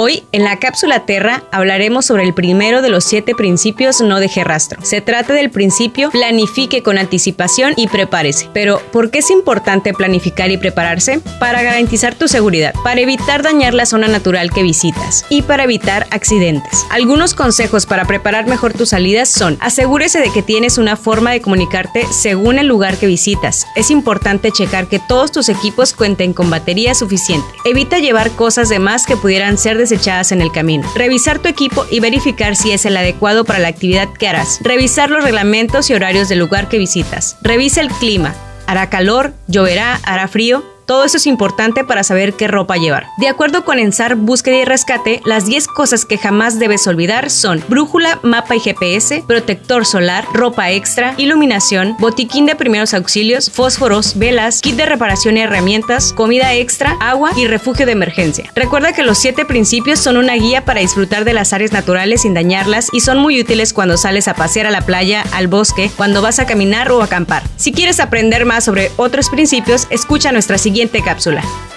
Hoy, en la cápsula Terra, hablaremos sobre el primero de los siete principios no deje rastro. Se trata del principio planifique con anticipación y prepárese. Pero, ¿por qué es importante planificar y prepararse? Para garantizar tu seguridad, para evitar dañar la zona natural que visitas y para evitar accidentes. Algunos consejos para preparar mejor tus salidas son, asegúrese de que tienes una forma de comunicarte según el lugar que visitas. Es importante checar que todos tus equipos cuenten con batería suficiente. Evita llevar cosas de más que pudieran ser desechadas en el camino. Revisar tu equipo y verificar si es el adecuado para la actividad que harás. Revisar los reglamentos y horarios del lugar que visitas. Revisa el clima. ¿Hará calor? ¿Lloverá? ¿Hará frío? Todo eso es importante para saber qué ropa llevar. De acuerdo con ENSAR Búsqueda y Rescate, las 10 cosas que jamás debes olvidar son brújula, mapa y GPS, protector solar, ropa extra, iluminación, botiquín de primeros auxilios, fósforos, velas, kit de reparación y herramientas, comida extra, agua y refugio de emergencia. Recuerda que los 7 principios son una guía para disfrutar de las áreas naturales sin dañarlas y son muy útiles cuando sales a pasear a la playa, al bosque, cuando vas a caminar o acampar. Si quieres aprender más sobre otros principios, escucha nuestra siguiente cápsula.